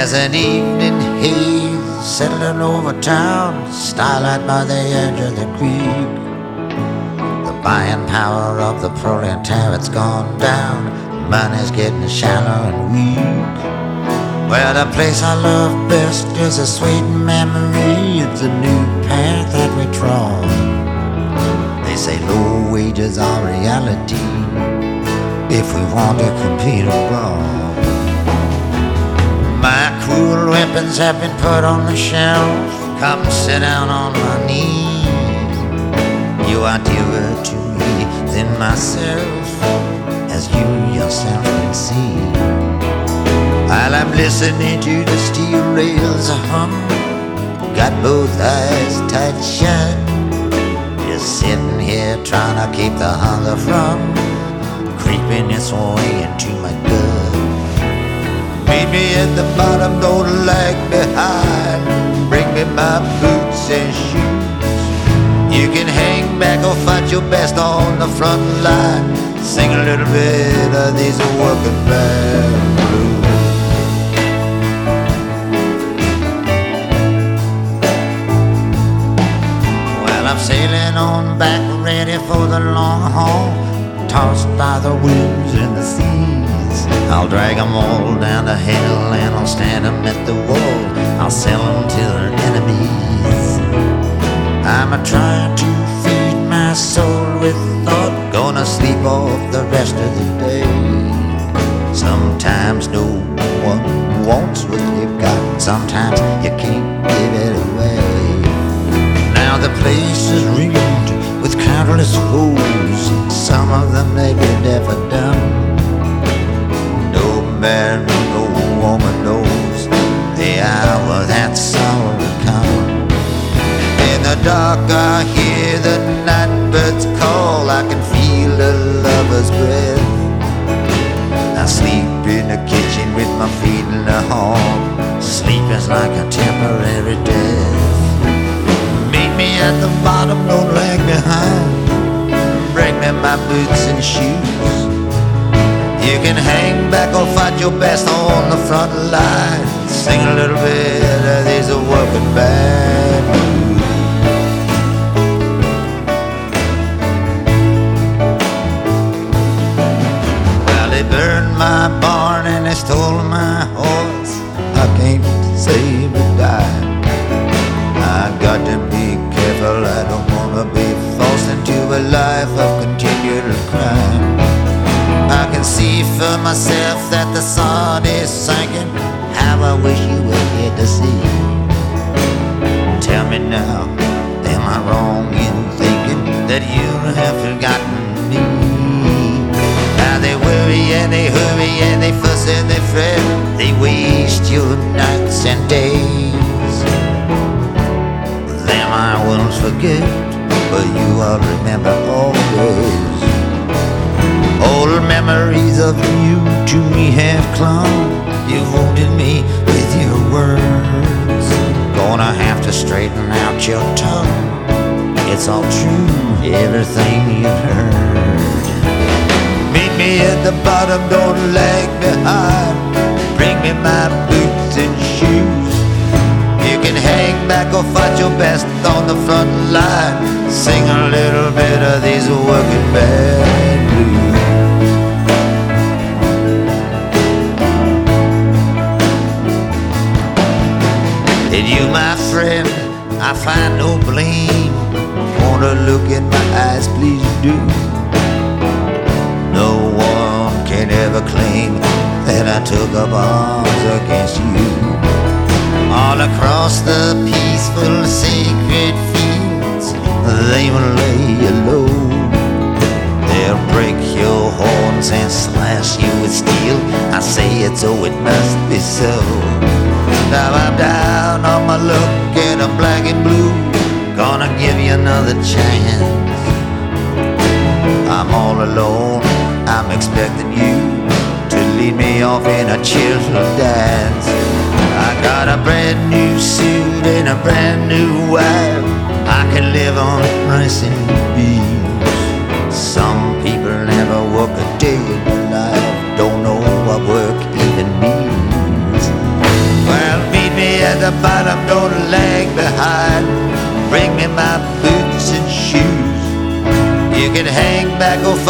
There's an evening haze settling over town, starlight by the edge of the creek. The buying power of the proletariat's gone down, money's getting shallow and weak. Well, the place I love best is a sweet memory. It's a new path that we trod. They say low wages are reality if we want to compete abroad. Cruel weapons have been put on the shelf. Come sit down on my knee. You are dearer to me than myself, as you yourself can see. While I'm listening to the steel rails hum, got both eyes tight shut. Just sitting here trying to keep the hunger from creeping its way into my. Meet me at the bottom, don't lag behind. Bring me my boots and shoes. You can hang back or fight your best on the front line. Sing a little bit of these working band blues. Well, I'm sailing on back, ready for the long haul. Tossed by the winds and the seas. I'll drag 'em all down to hell and I'll stand stand 'em at the wall. I'll sell 'em to their enemies. I'm a trying to feed my soul with thought. Gonna sleep off the rest of the day. Sometimes no one wants what you've got. Sometimes you can't give it away. Now the place is ringed with countless foes. Man, no woman knows the hour that sorrow will come. In the dark, I hear the night birds call. I can feel a lover's breath. I sleep in the kitchen with my feet in the hall. Sleep is like a temporary death. Meet me at the bottom, don't lag behind. Bring me my boots and shoes. You can hang back or fight your best on the front line. Sing a little bit of these working band. Well, they burned my barn and they stole my horse. I can't save a dime. I got to be careful. I don't wanna be forced into a life of continual crime. Can see for myself that the sun is sinking. How I wish you were here to see. Tell me now, am I wrong in thinking that you have forgotten me? Now they worry and they hurry and they fuss and they fret. They waste your nights and days. Them I won't forget, but you I'll remember clung. You wounded me with your words. Gonna have to straighten out your tongue. It's all true, everything you've heard. Meet me at the bottom, don't lag behind. Bring me my boots and shoes. You can hang back or fight your best on the front line. Sing a little bit of these workingman's blues. My friend, I find no blame. Wanna look in my eyes, please do. No one can ever claim that I took up arms against you. All across the peaceful, sacred fields, they will lay you low. They'll break your horns and slash you with steel. I say it so it must be so. Now I'm down on my luck and I'm black and blue. Gonna give you another chance. I'm all alone. I'm expecting you to lead me off in a cheerful dance. I got a brand new suit and a brand new wife. I can live on rice and beans. back, oh